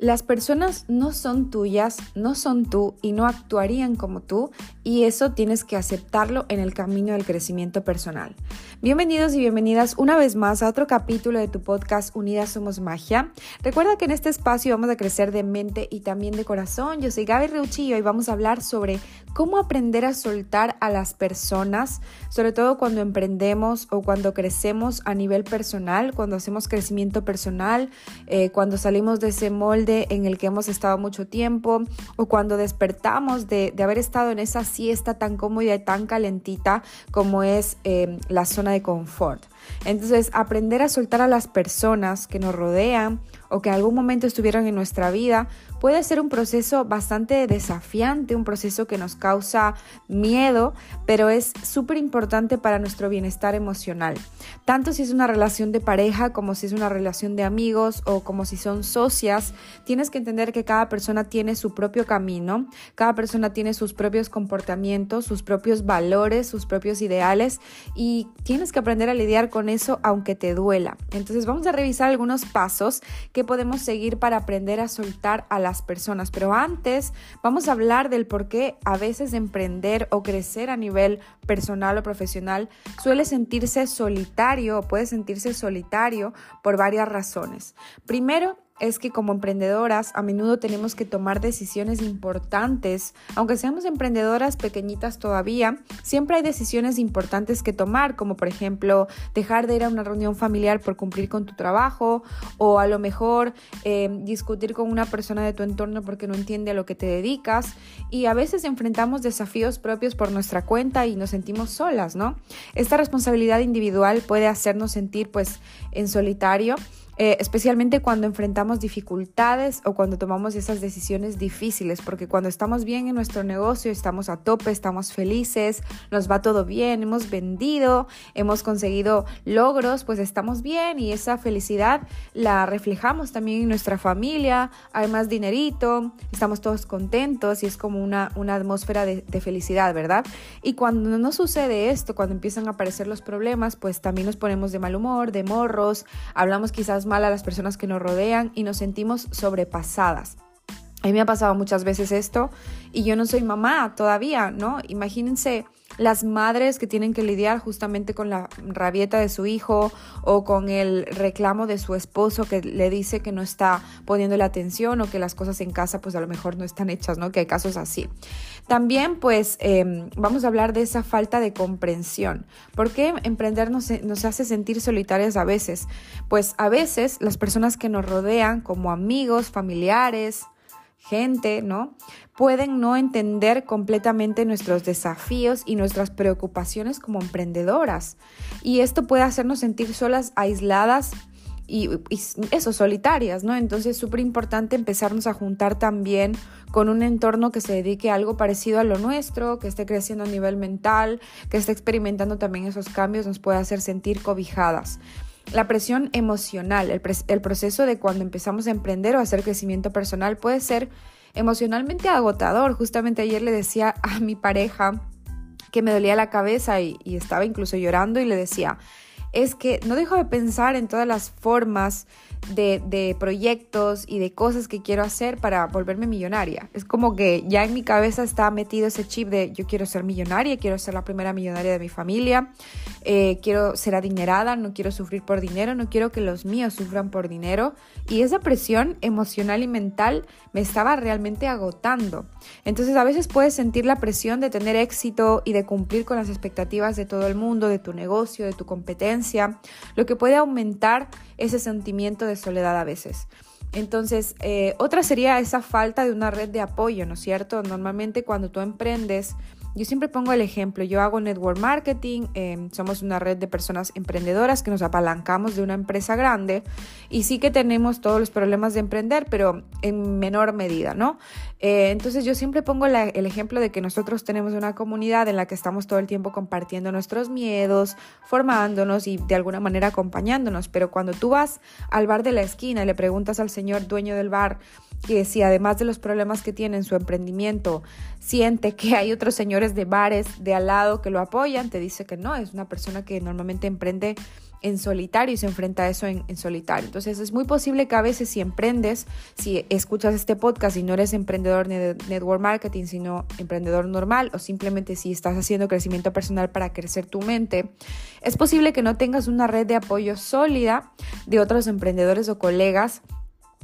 Las personas no son tuyas, no son tú y no actuarían como tú y eso tienes que aceptarlo en el camino del crecimiento personal. Bienvenidos y bienvenidas una vez más a otro capítulo de tu podcast Unidas Somos Magia. Recuerda que en este espacio vamos a crecer de mente y también de corazón. Yo soy Gaby Reuchi y hoy vamos a hablar sobre cómo aprender a soltar a las personas, sobre todo cuando emprendemos o cuando crecemos a nivel personal, cuando hacemos crecimiento personal, eh, cuando salimos de ese molde en el que hemos estado mucho tiempo o cuando despertamos de, haber estado en esa siesta tan cómoda y tan calentita como es eh, la zona de confort. Entonces, aprender a soltar a las personas que nos rodean o que algún momento estuvieron en nuestra vida puede ser un proceso bastante desafiante, un proceso que nos causa miedo, pero es súper importante para nuestro bienestar emocional. Tanto si es una relación de pareja como si es una relación de amigos o como si son socias, tienes que entender que cada persona tiene su propio camino, cada persona tiene sus propios comportamientos, sus propios valores, sus propios ideales y tienes que aprender a lidiar con eso aunque te duela. Entonces vamos a revisar algunos pasos que podemos seguir para aprender a soltar a la personas. Pero antes vamos a hablar del por qué a veces emprender o crecer a nivel personal o profesional suele sentirse solitario o puede sentirse solitario por varias razones. Primero, es que como emprendedoras a menudo tenemos que tomar decisiones importantes. Aunque seamos emprendedoras pequeñitas todavía, siempre hay decisiones importantes que tomar, como por ejemplo dejar de ir a una reunión familiar por cumplir con tu trabajo o a lo mejor eh, discutir con una persona de tu entorno porque no entiende a lo que te dedicas. Y a veces enfrentamos desafíos propios por nuestra cuenta y nos sentimos solas, ¿no? Esta responsabilidad individual puede hacernos sentir pues en solitario eh, especialmente cuando enfrentamos dificultades o cuando tomamos esas decisiones difíciles, porque cuando estamos bien en nuestro negocio, estamos a tope, estamos felices, nos va todo bien, hemos vendido, hemos conseguido logros, pues estamos bien y esa felicidad la reflejamos también en nuestra familia, hay más dinerito, estamos todos contentos y es como una, una atmósfera de, de felicidad, ¿verdad? Y cuando no sucede esto, cuando empiezan a aparecer los problemas, pues también nos ponemos de mal humor, de morros, hablamos quizás mal a las personas que nos rodean y nos sentimos sobrepasadas. A mí me ha pasado muchas veces esto y yo no soy mamá todavía, ¿no? Imagínense las madres que tienen que lidiar justamente con la rabieta de su hijo o con el reclamo de su esposo que le dice que no está poniendo la atención o que las cosas en casa pues a lo mejor no están hechas, ¿no? Que hay casos así. También pues em, vamos a hablar de esa falta de comprensión. ¿Por qué emprender nos, nos hace sentir solitarias a veces? Pues a veces las personas que nos rodean como amigos, familiares, gente, ¿no? Pueden no entender completamente nuestros desafíos y nuestras preocupaciones como emprendedoras. Y esto puede hacernos sentir solas, aisladas y, eso, solitarias, ¿no? Entonces es súper importante empezarnos a juntar también con un entorno que se dedique a algo parecido a lo nuestro, que esté creciendo a nivel mental, que esté experimentando también esos cambios, nos puede hacer sentir cobijadas. La presión emocional, el, proceso de cuando empezamos a emprender o hacer crecimiento personal puede ser emocionalmente agotador. Justamente ayer le decía a mi pareja que me dolía la cabeza y estaba incluso llorando y le decía, es que no dejo de pensar en todas las formas de, proyectos y de cosas que quiero hacer para volverme millonaria. Es como que ya en mi cabeza está metido ese chip de yo quiero ser millonaria, quiero ser la primera millonaria de mi familia, eh, quiero ser adinerada, no quiero sufrir por dinero, no quiero que los míos sufran por dinero. Y esa presión emocional y mental me estaba realmente agotando. Entonces a veces puedes sentir la presión de tener éxito y de cumplir con las expectativas de todo el mundo, de tu negocio, de tu competencia, lo que puede aumentar ese sentimiento de soledad a veces. Entonces, eh, otra sería esa falta de una red de apoyo, ¿no es cierto? Normalmente cuando tú emprendes, yo siempre pongo el ejemplo, yo hago network marketing, em, somos una red de personas emprendedoras que nos apalancamos de una empresa grande y sí que tenemos todos los problemas de emprender, pero en menor medida, ¿no? Eh, entonces yo siempre pongo el ejemplo de que nosotros tenemos una comunidad en la que estamos todo el tiempo compartiendo nuestros miedos, formándonos y de alguna manera acompañándonos, pero cuando tú vas al bar de la esquina y le preguntas al señor dueño del bar, que si además de los problemas que tiene en su emprendimiento, siente que hay otro señor señores de bares de al lado que lo apoyan, te dice que no, es una persona que normalmente emprende en solitario y se enfrenta a eso en, solitario. Entonces es muy posible que a veces si emprendes, si escuchas este podcast y no eres emprendedor de network marketing, sino emprendedor normal o simplemente si estás haciendo crecimiento personal para crecer tu mente, es posible que no tengas una red de apoyo sólida de otros emprendedores o colegas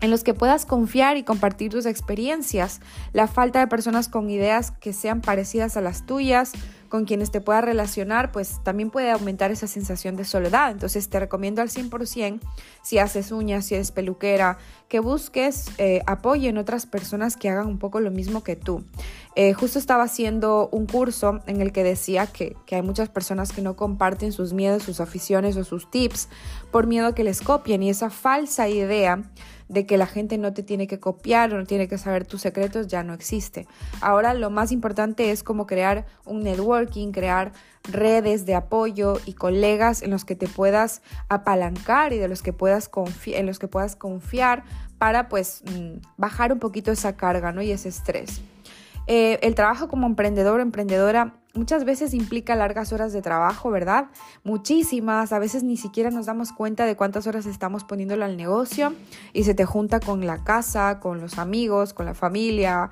en los que puedas confiar y compartir tus experiencias, la falta de personas con ideas que sean parecidas a las tuyas, con quienes te puedas relacionar, pues también puede aumentar esa sensación de soledad. Entonces te recomiendo al 100%, si haces uñas, si eres peluquera, que busques eh, apoyo en otras personas que hagan un poco lo mismo que tú. Eh, justo estaba haciendo un curso en el que decía que, que hay muchas personas que no comparten sus miedos, sus aficiones o sus tips por miedo a que les copien y esa falsa idea de que la gente no te tiene que copiar o no tiene que saber tus secretos ya no existe. Ahora lo más importante es como crear un networking, crear redes de apoyo y colegas en los que te puedas apalancar y de los que puedas en los que puedas confiar para pues mm, bajar un poquito esa carga ¿no? y ese estrés. Eh, el trabajo como emprendedor o emprendedora muchas veces implica largas horas de trabajo, ¿verdad? Muchísimas, a veces ni siquiera nos damos cuenta de cuántas horas estamos poniéndole al negocio y se te junta con la casa, con los amigos, con la familia,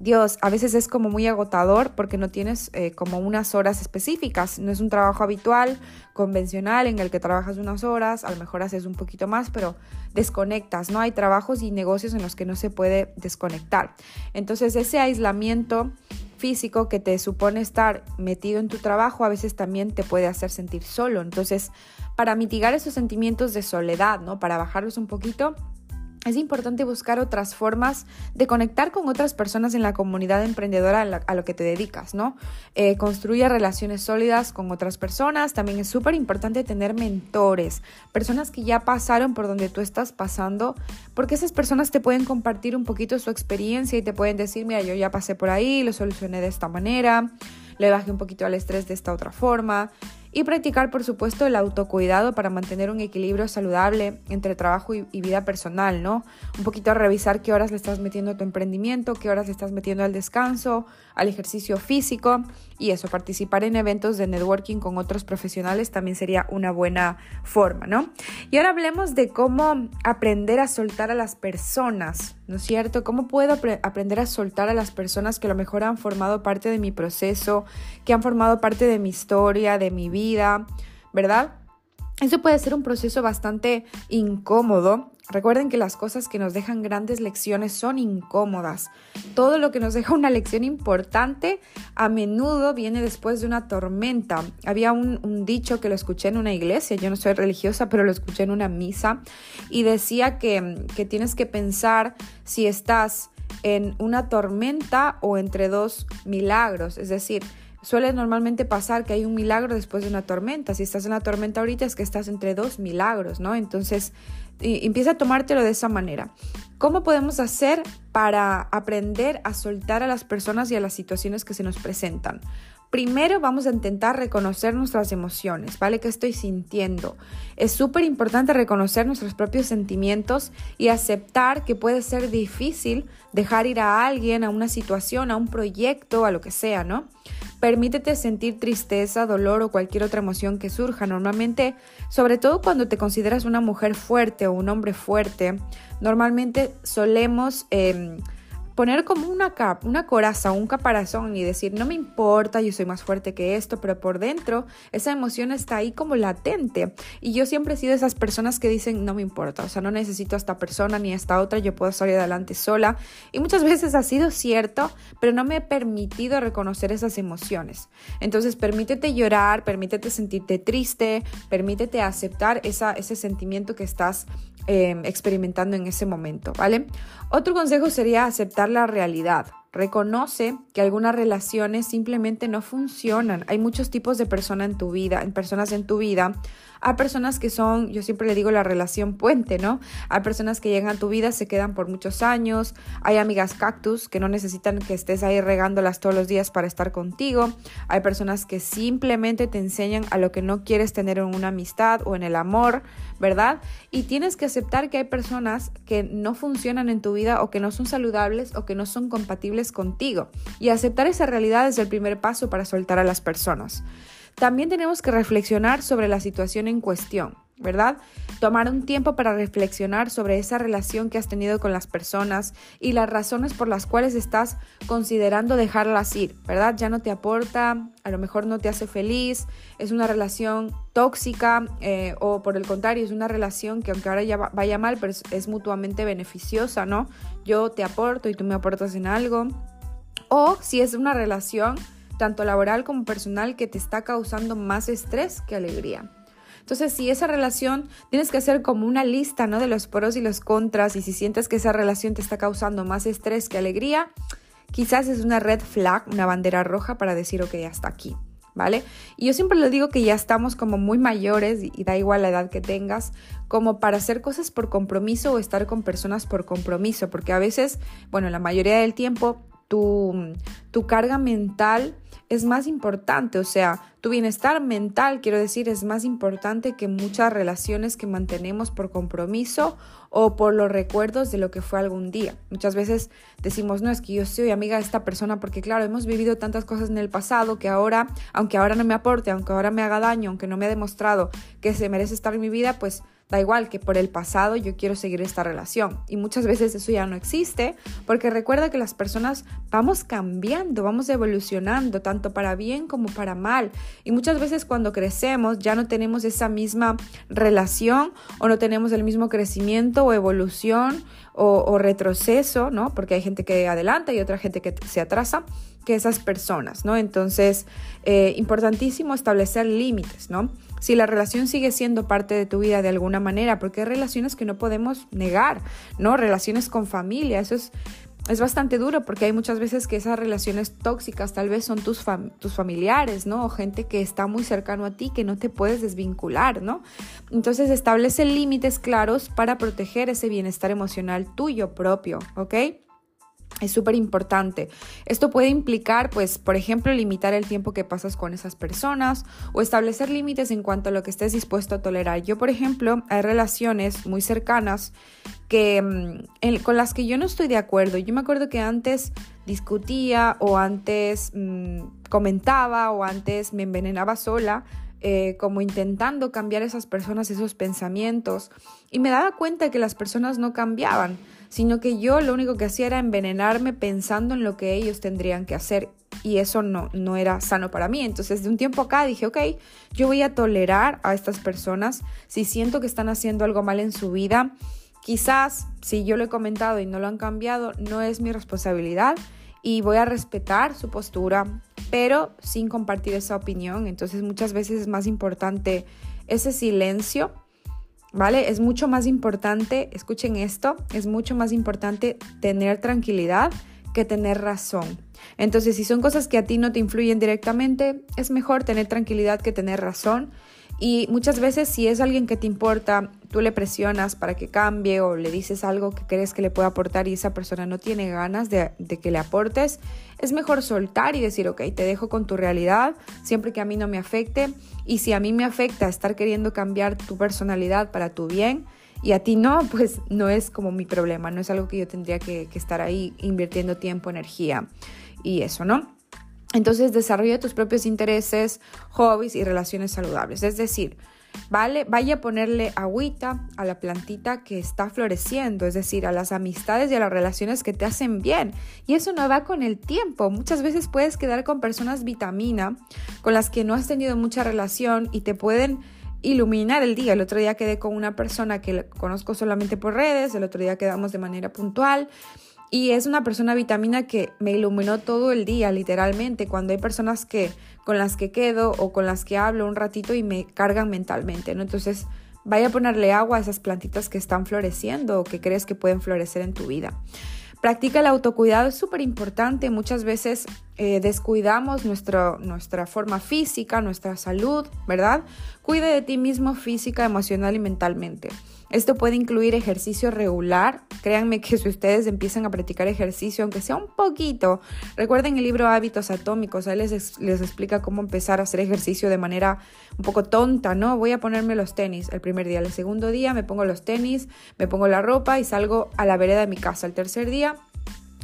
Dios, a veces es como muy agotador porque no tienes eh, como unas horas específicas. No es un trabajo habitual, convencional, en el que trabajas unas horas, a lo mejor haces un poquito más, pero desconectas, ¿no? Hay trabajos y negocios en los que no se puede desconectar. Entonces ese aislamiento físico que te supone estar metido en tu trabajo a veces también te puede hacer sentir solo. Entonces, para mitigar esos sentimientos de soledad, ¿no? Para bajarlos un poquito, es importante buscar otras formas de conectar con otras personas en la comunidad emprendedora a, lo que te dedicas, ¿no? Eh, construye relaciones sólidas con otras personas. También es súper importante tener mentores, personas que ya pasaron por donde tú estás pasando, porque esas personas te pueden compartir un poquito su experiencia y te pueden decir, mira, yo ya pasé por ahí, lo solucioné de esta manera, le bajé un poquito al estrés de esta otra forma y practicar, por supuesto, el autocuidado para mantener un equilibrio saludable entre trabajo y, vida personal, ¿no? Un poquito revisar qué horas le estás metiendo a tu emprendimiento, qué horas le estás metiendo al descanso, al ejercicio físico y eso, participar en eventos de networking con otros profesionales también sería una buena forma, ¿no? Y ahora hablemos de cómo aprender a soltar a las personas, ¿no es cierto? ¿Cómo puedo aprender a soltar a las personas que a lo mejor han formado parte de mi proceso, que han formado parte de mi historia, de mi vida? ¿verdad? Eso puede ser un proceso bastante incómodo. Recuerden que las cosas que nos dejan grandes lecciones son incómodas. Todo lo que nos deja una lección importante a menudo viene después de una tormenta. Había un, dicho que lo escuché en una iglesia, yo no soy religiosa, pero lo escuché en una misa, y decía que, que tienes que pensar si estás en una tormenta o entre dos milagros. Es decir, Suele normalmente pasar que hay un milagro después de una tormenta. Si estás en la tormenta ahorita es que estás entre dos milagros, ¿no? Entonces, empieza a tomártelo de esa manera. ¿Cómo podemos hacer para aprender a soltar a las personas y a las situaciones que se nos presentan? Primero vamos a intentar reconocer nuestras emociones, ¿vale? ¿Qué estoy sintiendo? Es súper importante reconocer nuestros propios sentimientos y aceptar que puede ser difícil dejar ir a alguien, a una situación, a un proyecto, a lo que sea, ¿no? Permítete sentir tristeza, dolor o cualquier otra emoción que surja. Normalmente, sobre todo cuando te consideras una mujer fuerte o un hombre fuerte, normalmente solemos... Em, poner como una capa, una coraza, un caparazón y decir, no me importa, yo soy más fuerte que esto, pero por dentro esa emoción está ahí como latente. Y yo siempre he sido esas personas que dicen, no me importa, o sea, no necesito a esta persona ni a esta otra, yo puedo salir adelante sola. Y muchas veces ha sido cierto, pero no me he permitido reconocer esas emociones. Entonces, permítete llorar, permítete sentirte triste, permítete aceptar esa, ese sentimiento que estás Em, experimentando en ese momento, ¿vale? Otro consejo sería aceptar la realidad. Reconoce que algunas relaciones simplemente no funcionan. Hay muchos tipos de personas en tu vida, en personas en tu vida hay personas que son, yo siempre le digo la relación puente, ¿no? Hay personas que llegan a tu vida, se quedan por muchos años. Hay amigas cactus que no necesitan que estés ahí regándolas todos los días para estar contigo. Hay personas que simplemente te enseñan a lo que no quieres tener en una amistad o en el amor, ¿verdad? Y tienes que aceptar que hay personas que no funcionan en tu vida o que no son saludables o que no son compatibles contigo. Y aceptar esa realidad es el primer paso para soltar a las personas. También tenemos que reflexionar sobre la situación en cuestión. ¿Verdad? Tomar un tiempo para reflexionar sobre esa relación que has tenido con las personas y las razones por las cuales estás considerando dejarlas ir, ¿verdad? Ya no te aporta, a lo mejor no te hace feliz, es una relación tóxica eh, o por el contrario, es una relación que aunque ahora ya vaya mal, es mutuamente beneficiosa, ¿no? Yo te aporto y tú me aportas en algo. O si es una relación tanto laboral como personal que te está causando más estrés que alegría. Entonces, si esa relación tienes que hacer como una lista, ¿no? De los pros y los contras y si sientes que esa relación te está causando más estrés que alegría, quizás es una red flag, una bandera roja para decir, ok, hasta aquí. ¿Vale? Y yo siempre le digo que ya estamos como muy mayores y, da igual la edad que tengas, como para hacer cosas por compromiso o estar con personas por compromiso, porque a veces, bueno, la mayoría del tiempo tu, tu carga mental es más importante, o sea, tu bienestar mental, quiero decir, es más importante que muchas relaciones que mantenemos por compromiso o por los recuerdos de lo que fue algún día. Muchas veces decimos, no, es que yo soy amiga de esta persona porque, claro, hemos vivido tantas cosas en el pasado que ahora, aunque ahora no me aporte, aunque ahora me haga daño, aunque no me ha demostrado que se merece estar en mi vida, pues Da igual que por el pasado yo quiero seguir esta relación. Y muchas veces eso ya no existe porque recuerda que las personas vamos cambiando, vamos evolucionando, tanto para bien como para mal. Y muchas veces cuando crecemos ya no tenemos esa misma relación o no tenemos el mismo crecimiento o evolución o, retroceso, ¿no? Porque hay gente que adelanta y otra gente que se atrasa que esas personas, ¿no? Entonces, eh, importantísimo establecer límites, ¿no? Si la relación sigue siendo parte de tu vida de alguna manera, porque hay relaciones que no podemos negar, ¿no? Relaciones con familia, eso es, es bastante duro porque hay muchas veces que esas relaciones tóxicas tal vez son tus, tus familiares, ¿no? O gente que está muy cercano a ti que no te puedes desvincular, ¿no? Entonces establece límites claros para proteger ese bienestar emocional tuyo propio, ¿ok? Es súper importante. Esto puede implicar, pues, por ejemplo, limitar el tiempo que pasas con esas personas o establecer límites en cuanto a lo que estés dispuesto a tolerar. Yo, por ejemplo, hay relaciones muy cercanas que, mm, con las que yo no estoy de acuerdo. Yo me acuerdo que antes discutía o antes mm, comentaba o antes me envenenaba sola eh, como intentando cambiar esas personas, esos pensamientos, y me daba cuenta que las personas no cambiaban, sino que yo lo único que hacía era envenenarme pensando en lo que ellos tendrían que hacer, y eso no, no era sano para mí. Entonces, de un tiempo acá dije, ok, yo voy a tolerar a estas personas si siento que están haciendo algo mal en su vida. Quizás si yo lo he comentado y no lo han cambiado, no es mi responsabilidad y voy a respetar su postura, pero sin compartir esa opinión. Entonces muchas veces es más importante ese silencio, ¿vale? Es mucho más importante, escuchen esto, es mucho más importante tener tranquilidad que tener razón. Entonces, si son cosas que a ti no te influyen directamente, es mejor tener tranquilidad que tener razón y muchas veces si es alguien que te importa, tú le presionas para que cambie o le dices algo que crees que le puede aportar y esa persona no tiene ganas de, que le aportes, es mejor soltar y decir, ok, te dejo con tu realidad, siempre que a mí no me afecte. Y si a mí me afecta estar queriendo cambiar tu personalidad para tu bien, y a ti no, pues no es como mi problema, no es algo que yo tendría que, que estar ahí invirtiendo tiempo, energía y eso, ¿no? Entonces desarrolla tus propios intereses, hobbies y relaciones saludables. Es decir, vale, vaya a ponerle agüita a la plantita que está floreciendo, es decir, a las amistades y a las relaciones que te hacen bien. Y eso no va con el tiempo. Muchas veces puedes quedar con personas vitamina con las que no has tenido mucha relación y te pueden iluminar el día. El otro día quedé con una persona que conozco solamente por redes, el otro día quedamos de manera puntual y es una persona vitamina que me iluminó todo el día, literalmente, cuando hay personas que con las que quedo o con las que hablo un ratito y me cargan mentalmente, ¿no? Entonces, vaya a ponerle agua a esas plantitas que están floreciendo o que crees que pueden florecer en tu vida. Practica el autocuidado, es súper importante. Muchas veces eh, descuidamos nuestra forma física, nuestra salud, ¿verdad? Cuide de ti mismo física, emocional y mentalmente. Esto puede incluir ejercicio regular. Créanme que si ustedes empiezan a practicar ejercicio, aunque sea un poquito, recuerden el libro Hábitos Atómicos, ahí les, les explica cómo empezar a hacer ejercicio de manera un poco tonta, ¿no? Voy a ponerme los tenis el primer día, el segundo día me pongo los tenis, me pongo la ropa y salgo a la vereda de mi casa. El tercer día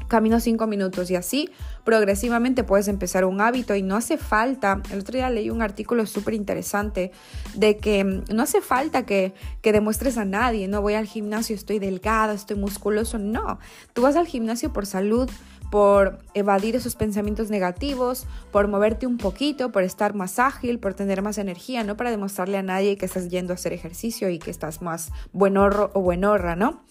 camino cinco minutos y así progresivamente puedes empezar un hábito. Y no hace falta, el otro día leí un artículo súper interesante de que mm, no hace falta que, que demuestres a nadie, no voy al gimnasio, estoy delgada, estoy musculoso, no, tú vas al gimnasio por salud, por evadir esos pensamientos negativos, por moverte un poquito, por estar más ágil, por tener más energía, no para demostrarle a nadie que estás yendo a hacer ejercicio y que estás más buenorro o buenorra, ¿no?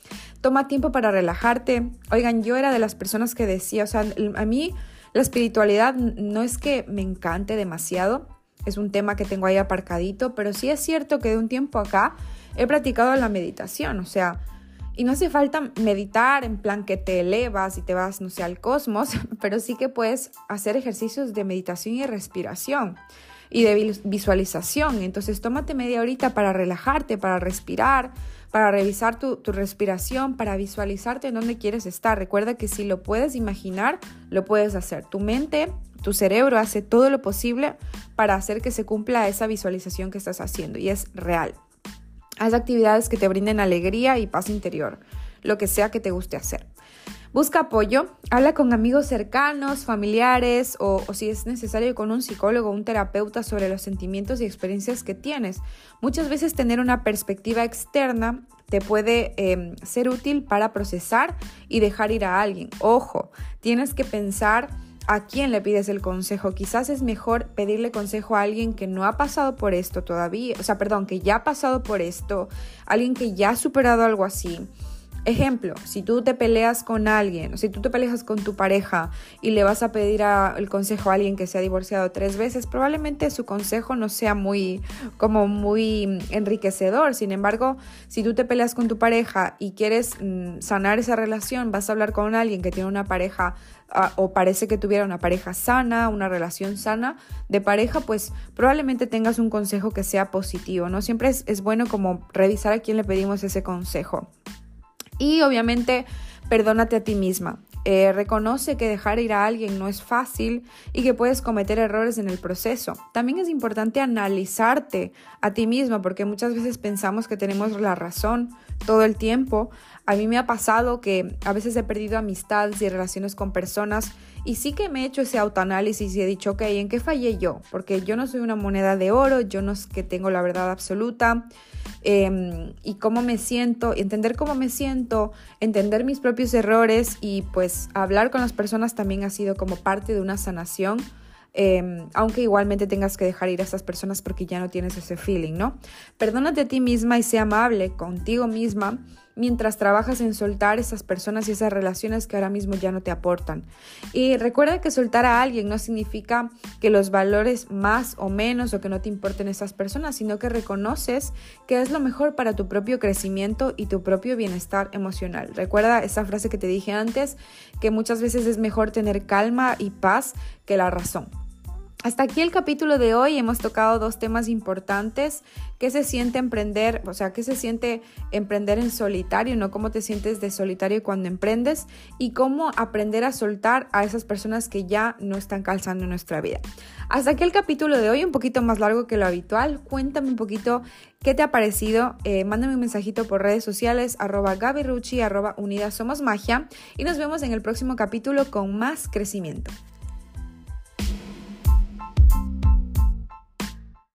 Toma tiempo para relajarte. Oigan, yo era de las personas que decía, o sea, a mí la espiritualidad no es que me encante demasiado, es un tema que tengo ahí aparcadito, pero sí es cierto que de un tiempo acá he practicado la meditación, o sea, y no hace falta meditar en plan que te elevas y te vas, no sé, al cosmos, pero sí que puedes hacer ejercicios de meditación y respiración y de visualización. Entonces tómate media horita para relajarte, para respirar, para revisar tu, respiración, para visualizarte en dónde quieres estar. Recuerda que si lo puedes imaginar, lo puedes hacer. Tu mente, tu cerebro hace todo lo posible para hacer que se cumpla esa visualización que estás haciendo y es real. Haz actividades que te brinden alegría y paz interior, lo que sea que te guste hacer. Busca apoyo, habla con amigos cercanos, familiares o, si es necesario con un psicólogo o un terapeuta sobre los sentimientos y experiencias que tienes. Muchas veces tener una perspectiva externa te puede em, ser útil para procesar y dejar ir a alguien. Ojo, tienes que pensar a quién le pides el consejo. Quizás es mejor pedirle consejo a alguien que no ha pasado por esto todavía, o sea, perdón, que ya ha pasado por esto, alguien que ya ha superado algo así Ejemplo, si tú te peleas con alguien, o si tú te peleas con tu pareja y le vas a pedir el consejo a alguien que se ha divorciado tres veces, probablemente su consejo no sea muy, como muy enriquecedor. Sin embargo, si tú te peleas con tu pareja y quieres mm, sanar esa relación, vas a hablar con alguien que tiene una pareja ah, o parece que tuviera una pareja sana, una relación sana de pareja, pues probablemente tengas un consejo que sea positivo, ¿no? Siempre es, es bueno como revisar a quién le pedimos ese consejo. Y obviamente, perdónate a ti misma. Eh, reconoce que dejar ir a alguien no es fácil y que puedes cometer errores en el proceso. También es importante analizarte a ti misma porque muchas veces pensamos que tenemos la razón todo el tiempo. A mí me ha pasado que a veces he perdido amistades y relaciones con personas y sí que me he hecho ese autoanálisis y he dicho, ok, ¿en qué fallé yo? Porque yo no soy una moneda de oro, yo no es que tengo la verdad absoluta. Em, y cómo me siento, entender cómo me siento, entender mis propios errores y pues hablar con las personas también ha sido como parte de una sanación. Em, aunque igualmente tengas que dejar ir a esas personas porque ya no tienes ese feeling, ¿no? Perdónate a ti misma y sea amable contigo misma mientras trabajas en soltar esas personas y esas relaciones que ahora mismo ya no te aportan. Y recuerda que soltar a alguien no significa que los valores más o menos o que no te importen esas personas, sino que reconoces que es lo mejor para tu propio crecimiento y tu propio bienestar emocional. Recuerda esa frase que te dije antes, que muchas veces es mejor tener calma y paz que la razón. Hasta aquí el capítulo de hoy. Hemos tocado dos temas importantes. ¿Qué se siente emprender? O sea, ¿qué se siente emprender en solitario? ¿No cómo te sientes de solitario cuando emprendes? Y cómo aprender a soltar a esas personas que ya no están calzando nuestra vida. Hasta aquí el capítulo de hoy, un poquito más largo que lo habitual. Cuéntame un poquito qué te ha parecido. Eh, mándame un mensajito por redes sociales, arroba Gaby arroba Unidas Somos Magia. Y nos vemos en el próximo capítulo con más crecimiento.